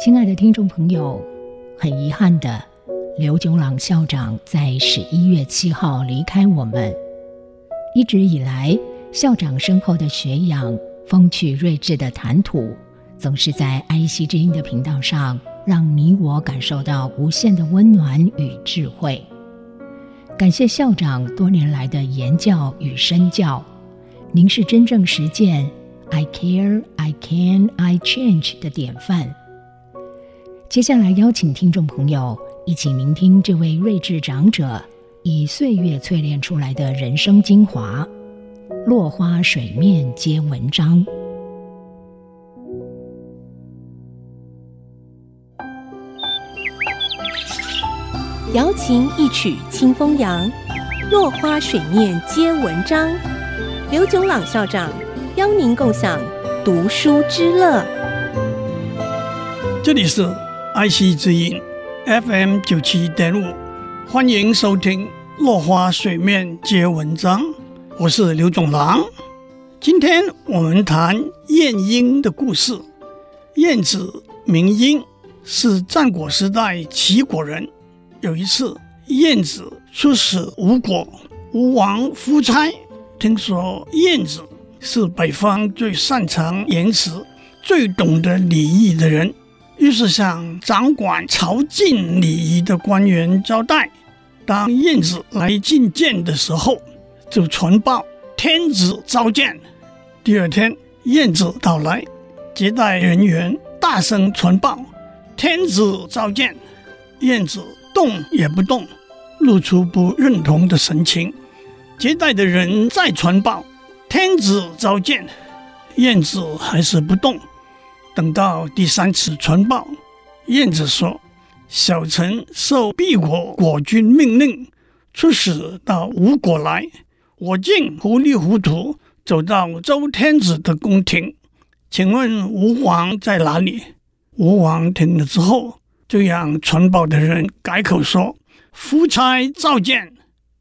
亲爱的听众朋友，很遗憾的，刘炯朗校长在十一月七号离开我们。一直以来，校长深厚的学养、风趣睿智的谈吐，总是在爱惜之音的频道上，让你我感受到无限的温暖与智慧。感谢校长多年来的言教与身教，您是真正实践 “I care, I can, I change” 的典范。接下来邀请听众朋友一起聆听这位睿智长者以岁月淬炼出来的人生精华，落花水面皆文章。瑶琴一曲清风扬，落花水面皆文章。刘炯朗校长邀您共享读书之乐。这里是。爱惜之音 FM 九七点五，欢迎收听《落花水面皆文章》，我是刘总郎。今天我们谈晏婴的故事。晏子名婴，是战国时代齐国人。有一次，晏子出使吴国，吴王夫差听说晏子是北方最擅长言辞、最懂得礼仪的人。于是向掌管朝觐礼仪的官员交代，当晏子来觐见的时候，就传报天子召见。第二天，晏子到来，接待人员大声传报天子召见。晏子动也不动，露出不认同的神情。接待的人再传报天子召见，晏子还是不动。等到第三次传报，晏子说：“小臣受敝国国君命令，出使到吴国来。我竟糊里糊涂走到周天子的宫廷，请问吴王在哪里？”吴王听了之后，就让传报的人改口说：“夫差召见，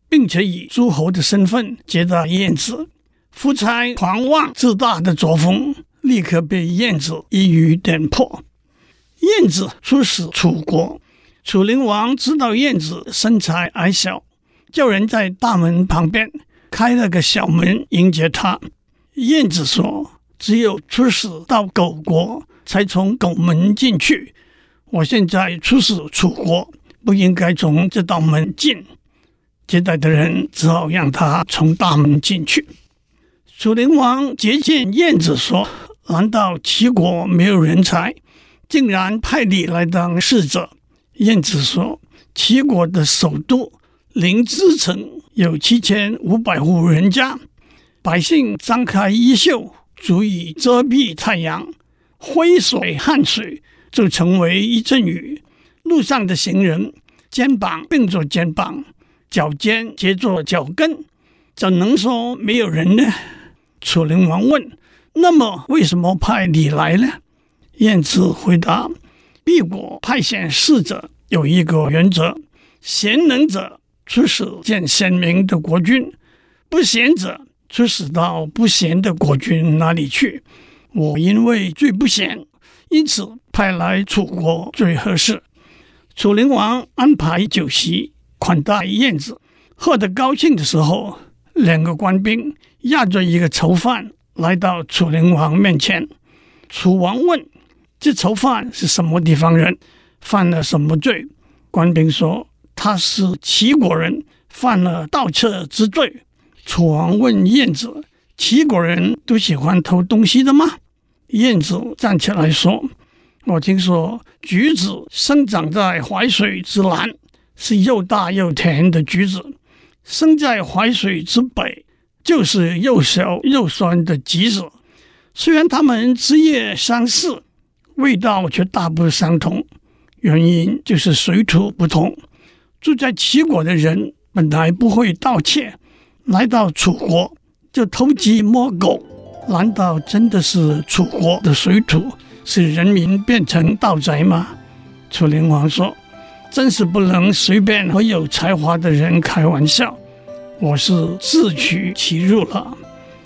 并且以诸侯的身份接待晏子。”夫差狂妄自大的作风。立刻被晏子一语点破。晏子出使楚国，楚灵王知道晏子身材矮小，叫人在大门旁边开了个小门迎接他。晏子说：“只有出使到狗国，才从狗门进去。我现在出使楚国，不应该从这道门进。”接待的人只好让他从大门进去。楚灵王接见晏子说。难道齐国没有人才，竟然派你来当使者？晏子说：“齐国的首都临淄城有七千五百户人家，百姓张开衣袖，足以遮蔽太阳，挥水汗水就成为一阵雨。路上的行人肩膀并着肩膀，脚尖接着脚跟，怎能说没有人呢？”楚灵王问。那么，为什么派你来呢？晏子回答：“敝国派遣使者有一个原则，贤能者出使见贤明的国君，不贤者出使到不贤的国君那里去。我因为最不贤，因此派来楚国最合适。”楚灵王安排酒席款待晏子，喝得高兴的时候，两个官兵押着一个囚犯。来到楚灵王面前，楚王问：“这囚犯是什么地方人？犯了什么罪？”官兵说：“他是齐国人，犯了盗窃之罪。”楚王问晏子：“齐国人都喜欢偷东西的吗？”晏子站起来说：“我听说橘子生长在淮水之南，是又大又甜的橘子；生在淮水之北。”就是又小又酸的橘子，虽然它们枝叶相似，味道却大不相同。原因就是水土不同。住在齐国的人本来不会盗窃，来到楚国就偷鸡摸狗。难道真的是楚国的水土使人民变成盗贼吗？楚灵王说：“真是不能随便和有才华的人开玩笑。”我是自取其辱了。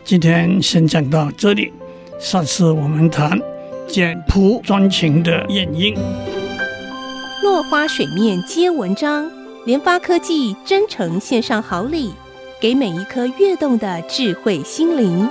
今天先讲到这里，下次我们谈简朴专情的原因。落花水面皆文章，联发科技真诚献上好礼，给每一颗跃动的智慧心灵。